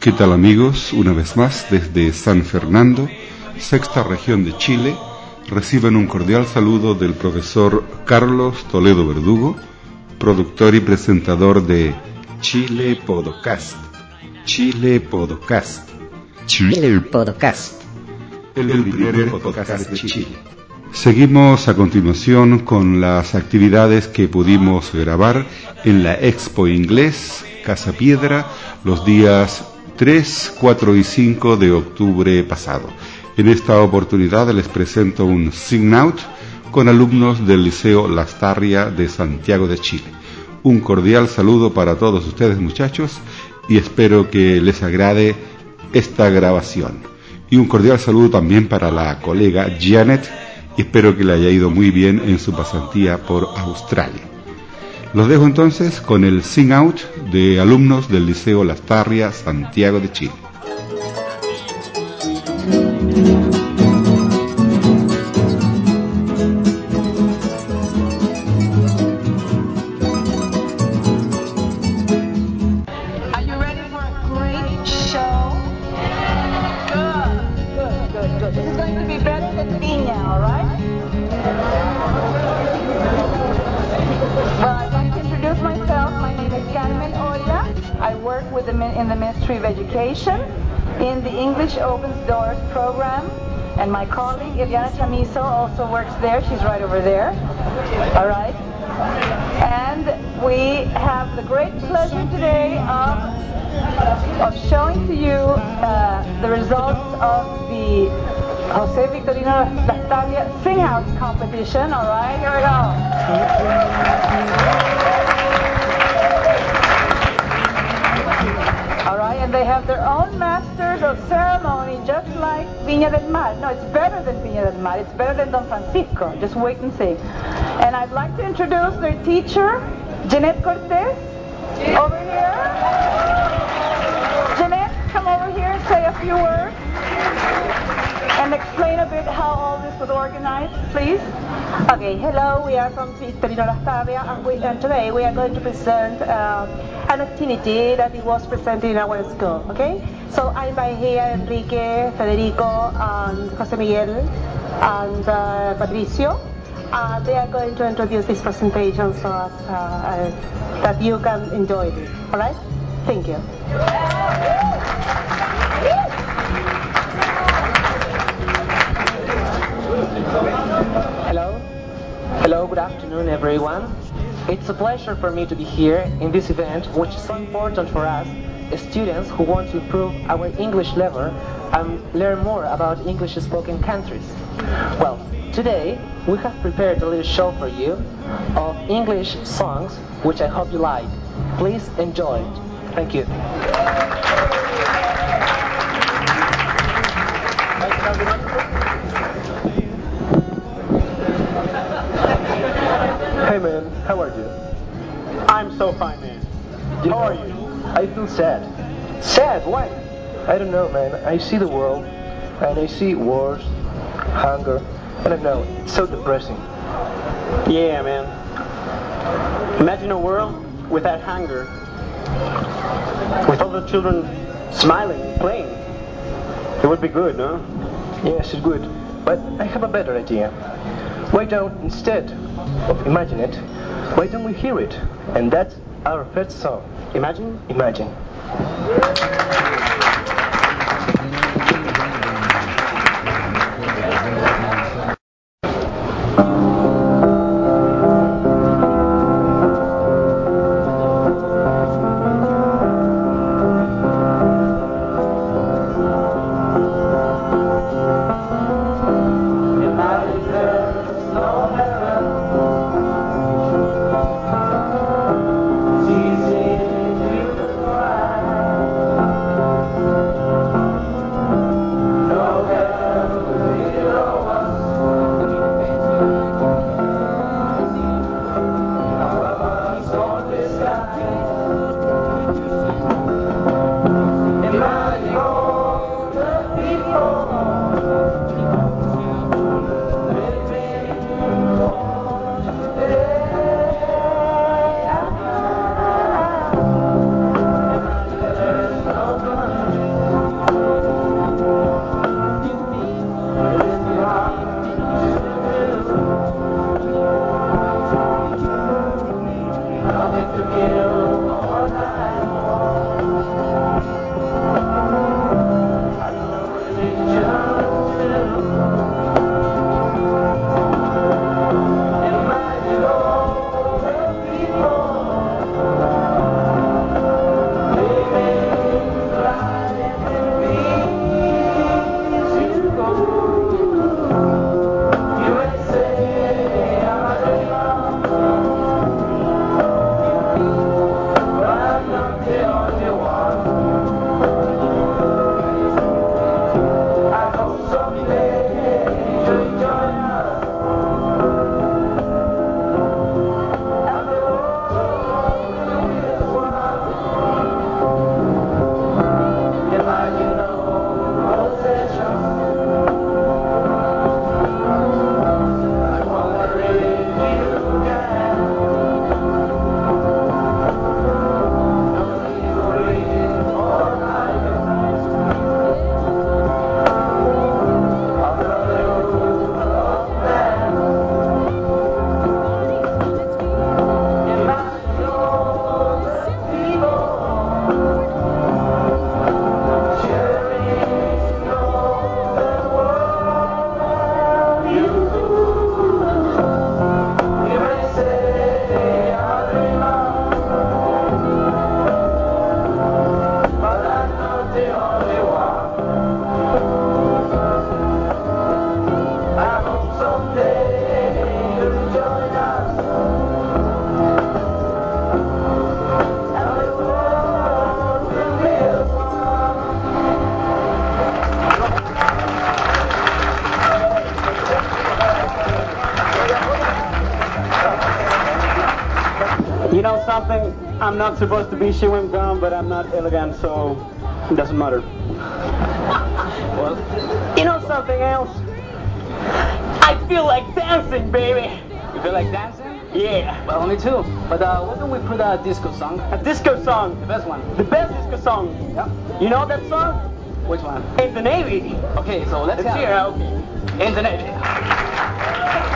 ¿Qué tal amigos? Una vez más desde San Fernando, sexta región de Chile, reciben un cordial saludo del profesor Carlos Toledo Verdugo, productor y presentador de Chile Podcast. Chile Podcast. Chile Podcast. El primer podcast de Chile. Seguimos a continuación con las actividades que pudimos grabar en la Expo Inglés Casa Piedra los días 3, 4 y 5 de octubre pasado. En esta oportunidad les presento un Sing Out con alumnos del Liceo Lastarria de Santiago de Chile. Un cordial saludo para todos ustedes muchachos y espero que les agrade esta grabación. Y un cordial saludo también para la colega Janet y espero que le haya ido muy bien en su pasantía por Australia. Los dejo entonces con el Sing Out de alumnos del Liceo Lastarria Santiago de Chile. Are you ready for a great show? Good, good, good, good. This is going in the Ministry of Education in the English Opens Doors program. And my colleague, Eliana Chamizo, also works there. She's right over there. All right? And we have the great pleasure today of, of showing to you uh, the results of the Jose Victorino Lastarria Sing Out competition. All right, here we go. And they have their own masters of ceremony, just like Viña del Mar. No, it's better than Viña del Mar. It's better than Don Francisco. Just wait and see. And I'd like to introduce their teacher, Jeanette Cortez, over here. Jeanette, come over here and say a few words. And explain a bit how all this was organized, please. Okay, hello, we are from Victorino Lastarria and, we, and today we are going to present uh, an activity that it was presented in our school, okay? So I invite here Enrique, Federico, and Jose Miguel, and uh, Patricio. Uh, they are going to introduce this presentation so that, uh, that you can enjoy it, alright? Thank you. Good afternoon, everyone. It's a pleasure for me to be here in this event, which is so important for us, students who want to improve our English level and learn more about English spoken countries. Well, today we have prepared a little show for you of English songs, which I hope you like. Please enjoy it. Thank you. Sad. Sad? Why? I don't know, man. I see the world, and I see wars, hunger, and I don't know. It's so depressing. Yeah, man. Imagine a world without hunger, with all the children smiling, playing. It would be good, no? Yes, it's good. But I have a better idea. Why don't, instead of imagine it, why don't we hear it? And that's our first song. Imagine? Imagine. Supposed to be chewing gum, but I'm not elegant, so it doesn't matter. well, you know something else? I feel like dancing, baby. You feel like dancing? Yeah. Well, me too. But uh, why don't we put a disco song? A disco song. The best one. The best disco song. Yeah. You know that song? Which one? In the Navy. Okay, so let's Let's hear it. Okay. In the Navy.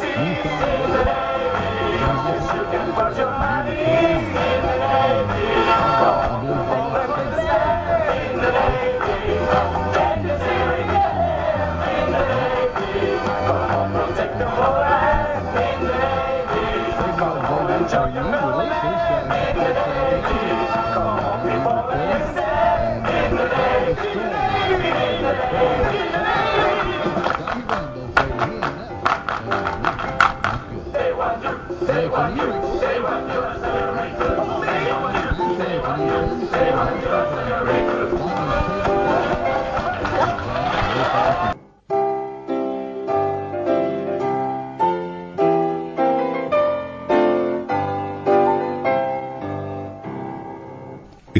Huh?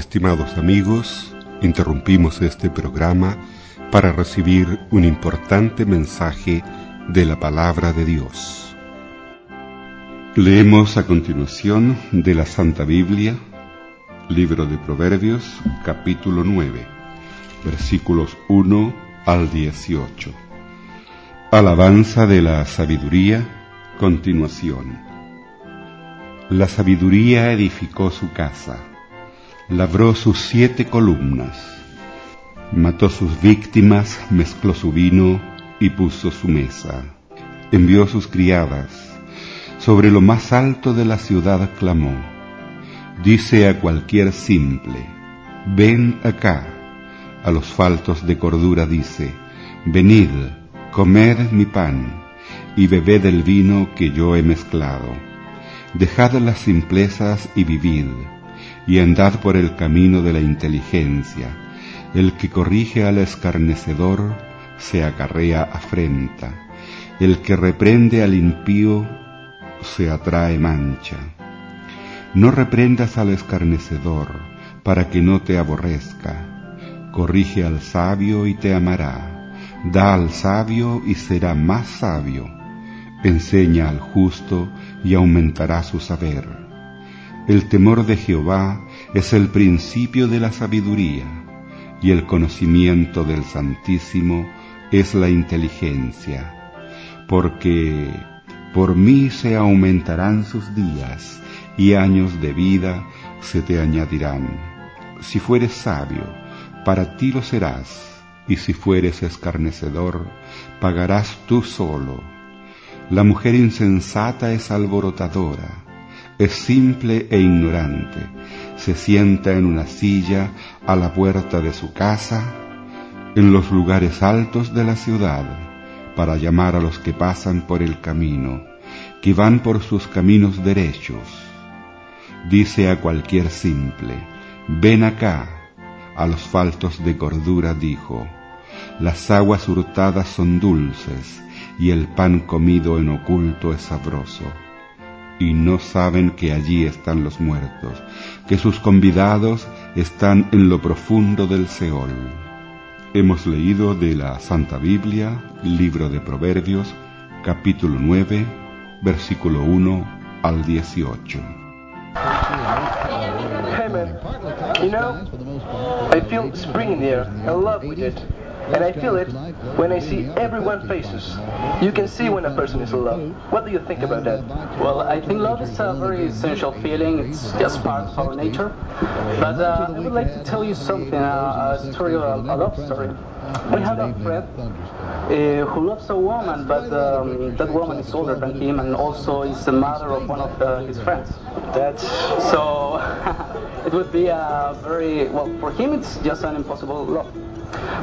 Estimados amigos, interrumpimos este programa para recibir un importante mensaje de la palabra de Dios. Leemos a continuación de la Santa Biblia, libro de Proverbios, capítulo 9, versículos 1 al 18. Alabanza de la sabiduría, continuación. La sabiduría edificó su casa labró sus siete columnas, mató sus víctimas, mezcló su vino y puso su mesa. Envió sus criadas, sobre lo más alto de la ciudad clamó. Dice a cualquier simple, ven acá. A los faltos de cordura dice, venid, comed mi pan y bebed el vino que yo he mezclado. Dejad las simplezas y vivid y andad por el camino de la inteligencia. El que corrige al escarnecedor se acarrea afrenta. El que reprende al impío se atrae mancha. No reprendas al escarnecedor para que no te aborrezca. Corrige al sabio y te amará. Da al sabio y será más sabio. Enseña al justo y aumentará su saber el temor de Jehová es el principio de la sabiduría, y el conocimiento del Santísimo es la inteligencia, porque por mí se aumentarán sus días y años de vida se te añadirán. Si fueres sabio, para ti lo serás, y si fueres escarnecedor, pagarás tú solo. La mujer insensata es alborotadora, es simple e ignorante, se sienta en una silla a la puerta de su casa, en los lugares altos de la ciudad, para llamar a los que pasan por el camino, que van por sus caminos derechos. Dice a cualquier simple, ven acá, a los faltos de cordura dijo, las aguas hurtadas son dulces y el pan comido en oculto es sabroso. Y no saben que allí están los muertos, que sus convidados están en lo profundo del Seol. Hemos leído de la Santa Biblia, libro de Proverbios, capítulo 9, versículo 1 al 18. Hey man, you know, I feel spring in. I love it. And I feel it when I see everyone faces. You can see when a person is in love. What do you think about that? Well, I think love is a very essential feeling. It's just part of our nature. But uh, I would like to tell you something, uh, a story, a, a love story. We have a friend uh, who loves a woman, but um, that woman is older than him and also is the mother of one of the, his friends. That's So it would be a very, well, for him it's just an impossible love.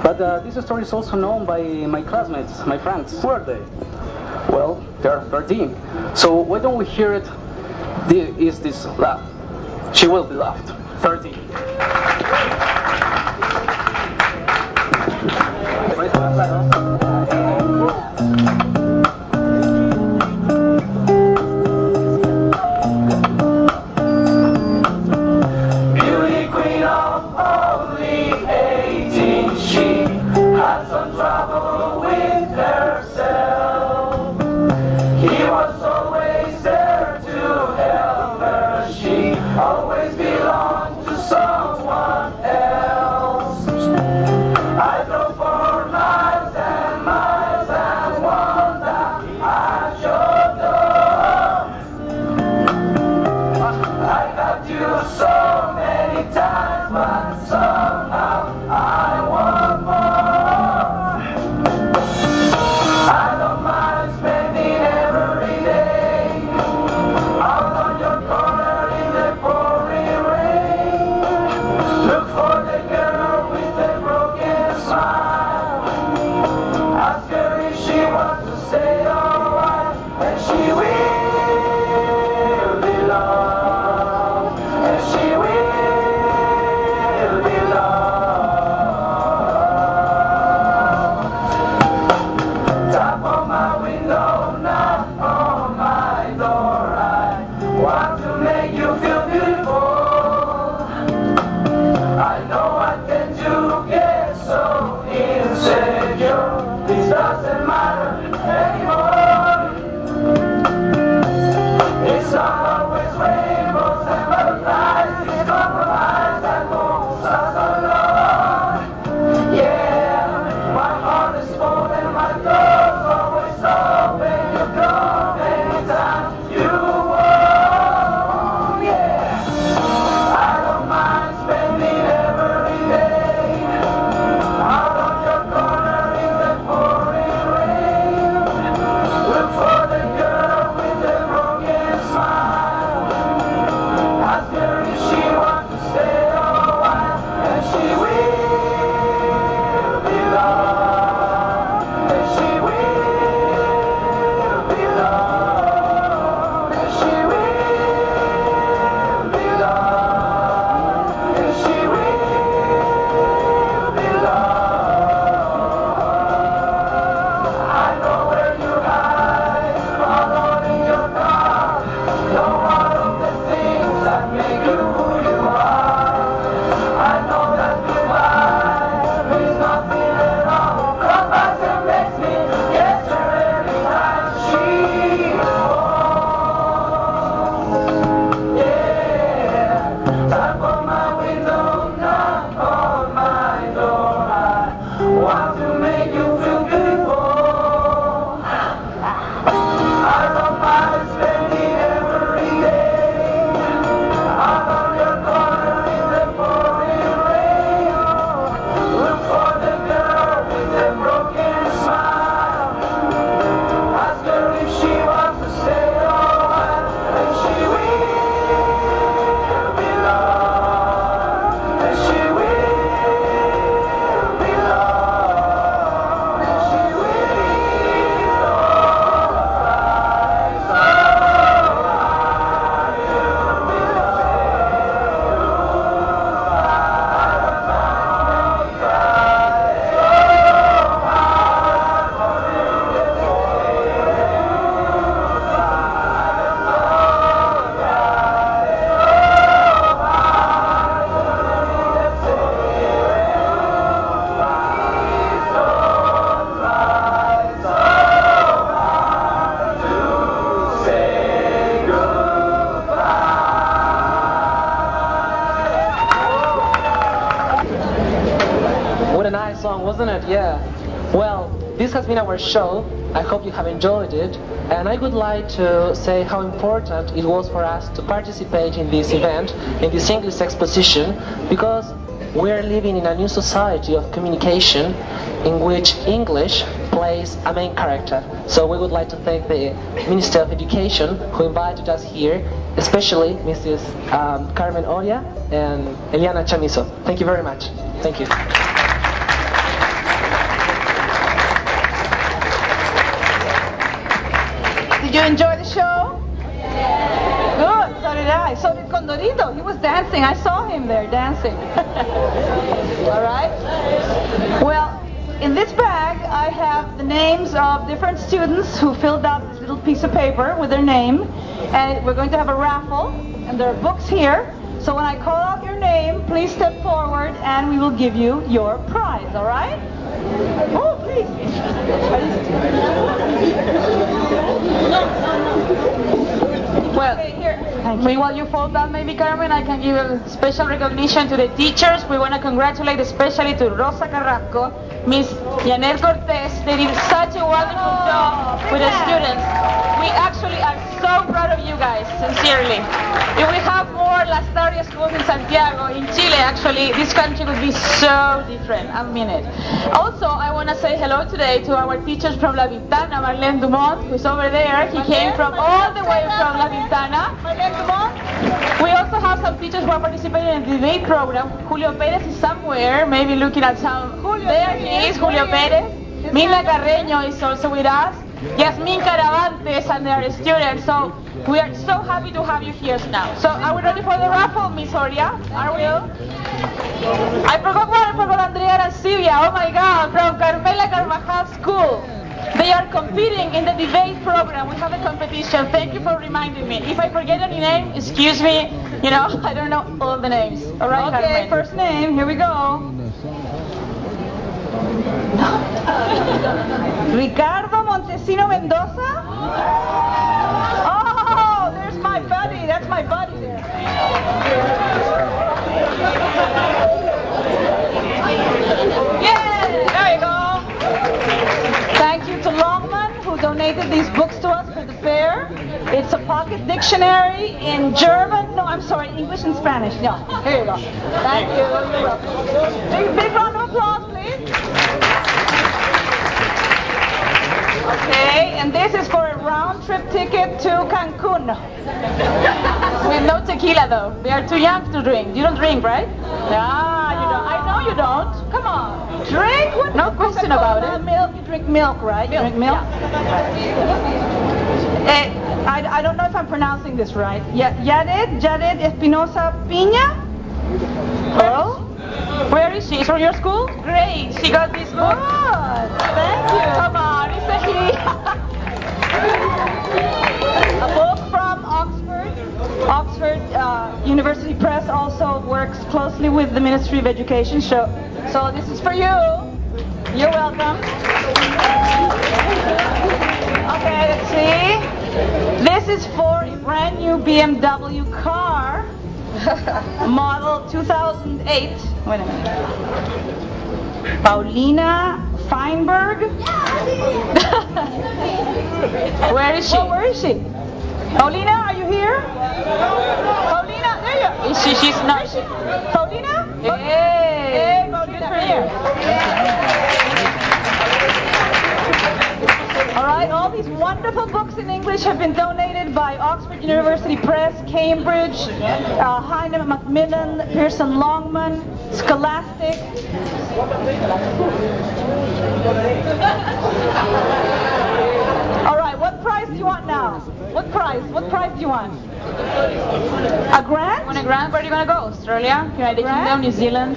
But uh, this story is also known by my classmates, my friends. who are they? Well, they're 13. So why don't we hear it? Is this laugh. She will be laughed. 13. This has been our show. I hope you have enjoyed it. And I would like to say how important it was for us to participate in this event, in this English exposition, because we're living in a new society of communication in which English plays a main character. So we would like to thank the Minister of Education who invited us here, especially Mrs. Um, Carmen Oria and Eliana Chamizo. Thank you very much. Thank you. Did you enjoy the show? Good, so did I. So did Condorito. He was dancing. I saw him there dancing. All right. Well, in this bag, I have the names of different students who filled out this little piece of paper with their name. And we're going to have a raffle, and there are books here. So when I call out your name, please step forward and we will give you your prize, all right? Oh, please. Well. Meanwhile, you fold that, maybe, Carmen, I can give a special recognition to the teachers. We want to congratulate especially to Rosa Carrasco, Miss Yanel Cortez. They did such a wonderful oh, job with the students. We actually are so proud of you guys, sincerely. If we have more Lastarrias schools in Santiago, in Chile, actually, this country would be so different. I mean it. Also, I want to say hello today to our teachers from La Ventana, Marlene Dumont, who's over there. He came from all the way from La Ventana. Marlene Dumont. We also have some teachers who are participating in the debate program. Julio Perez is somewhere, maybe looking at some. there he is, Julio Perez. Mina Carreño is also with us. Yasmin Caravantes and their students. So we are so happy to have you here now. So are we ready for the raffle, Miss Oria? Are we? I forgot one. I forgot Andrea Arancibia. Oh my God, from Carmela Carvajal School. They are competing in the debate program. We have a competition. Thank you for reminding me. If I forget any name, excuse me. You know, I don't know all the names. All right, okay, Carmen. first name. Here we go. Ricardo Montesino Mendoza? Oh, there's my buddy. That's my buddy there. Yeah, there you go. Thank you to Longman who donated these books to us for the fair. It's a pocket dictionary in German. No, I'm sorry, English and Spanish. No, here you go. Thank you. Big round of applause, please. Okay, and this is for a round trip ticket to Cancun. With no tequila though. We are too young to drink. You don't drink, right? Ah, you don't. I know you don't. Come on. Drink what? No question about it. Milk. You drink milk, right? You drink milk? Eh, I, I don't know if I'm pronouncing this right. Ya- Yared, Yared Espinosa Piña? Hello? Where is she? Is from your school? Great. She got this book. Good. Thank you. A book from Oxford. Oxford uh, University Press also works closely with the Ministry of Education. So, so this is for you. You're welcome. Okay, let's see. This is for a brand new BMW car, model 2008. Wait a minute. Paulina Feinberg. where is she? Oh, where is she? Paulina, are you here? Paulina, there you are. Is she? She's not. She? Paulina? Hey, hey Paulina, here. All right, all these wonderful books in English have been donated by Oxford University Press, Cambridge, uh, Heinemann Macmillan, Pearson Longman, Scholastic. All right, what prize do you want now? What prize? What prize do you want? A grant? Want a grant? Where are you going to go? Australia? United Kingdom? New Zealand?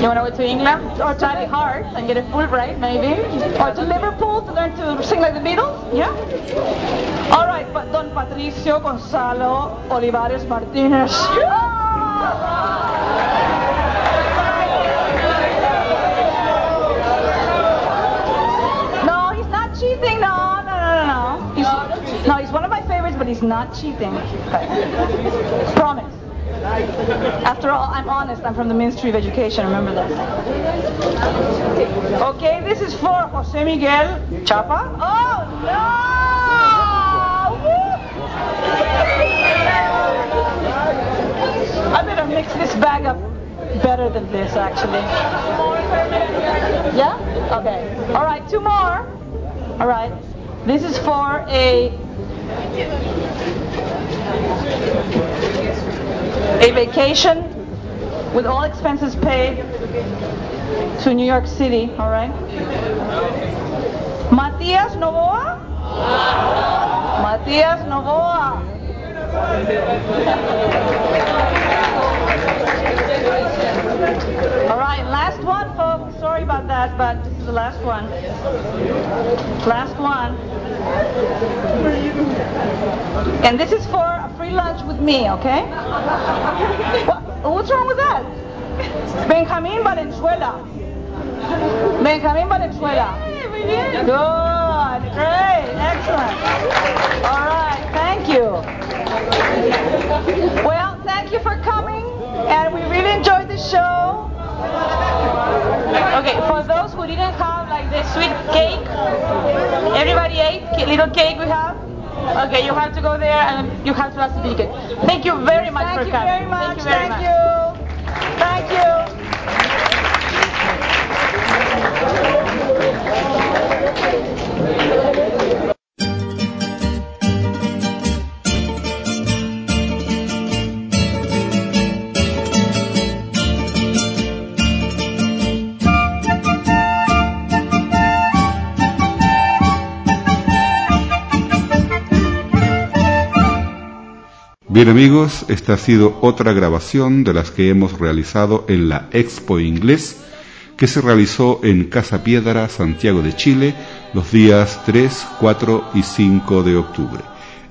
You want to go to England? Or study hard and get a Fulbright, maybe? Or to Liverpool to learn to sing like the Beatles? Yeah? All right, but Don Patricio Gonzalo Olivares Martinez. No, he's not cheating. No, no, no, no, no. He's, no, he's one of my favorites, but he's not cheating. Promise. After all, I'm honest. I'm from the Ministry of Education. Remember that. Okay, this is for Jose Miguel Chapa. Oh no! I better mix this bag up better than this, actually. Yeah? Okay. All right, two more. All right. This is for a a vacation with all expenses paid to New York City, all right? Matias Novoa? Matias Novoa. All right, last one, folks. Sorry about that, but this is the last one. Last one. And this is for a free lunch with me, okay? What, what's wrong with that? Benjamin Valenzuela. Benjamin Valenzuela. Good, great, excellent. All right, thank you. Well, thank you for coming, and we really enjoyed the show. Okay, for those who didn't have sweet cake, everybody ate little cake we have. Okay, you have to go there and you have to ask the ticket. Thank you very much Thank for you coming. very much. Thank you very Bien amigos, esta ha sido otra grabación de las que hemos realizado en la Expo Inglés que se realizó en Casa Piedra, Santiago de Chile, los días 3, 4 y 5 de octubre.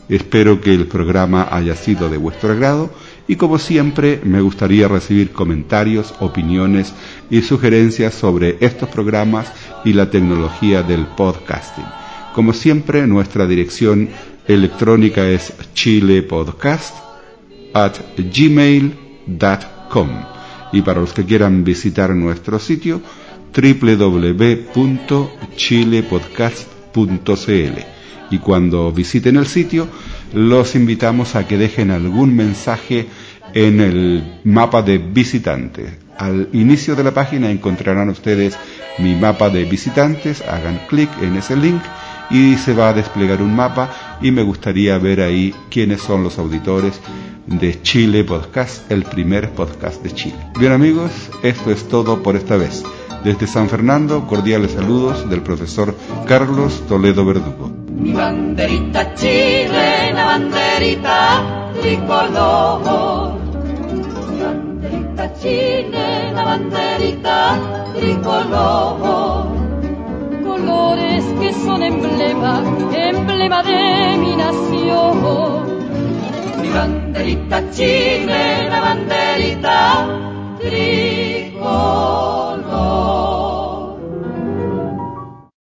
Espero que el programa haya sido de vuestro agrado y como siempre me gustaría recibir comentarios, opiniones y sugerencias sobre estos programas y la tecnología del podcasting. Como siempre, nuestra dirección electrónica es chilepodcast at gmail.com y para los que quieran visitar nuestro sitio www.chilepodcast.cl y cuando visiten el sitio los invitamos a que dejen algún mensaje en el mapa de visitantes. Al inicio de la página encontrarán ustedes mi mapa de visitantes, hagan clic en ese link y se va a desplegar un mapa y me gustaría ver ahí quiénes son los auditores de Chile Podcast, el primer podcast de Chile. Bien amigos, esto es todo por esta vez. Desde San Fernando, cordiales saludos del profesor Carlos Toledo Verdugo. Mi banderita chilena, banderita tricolor. Mi banderita banderita tricolor colores que son emblema, emblema de mi nación. Mi banderita chile, la banderita tricolor.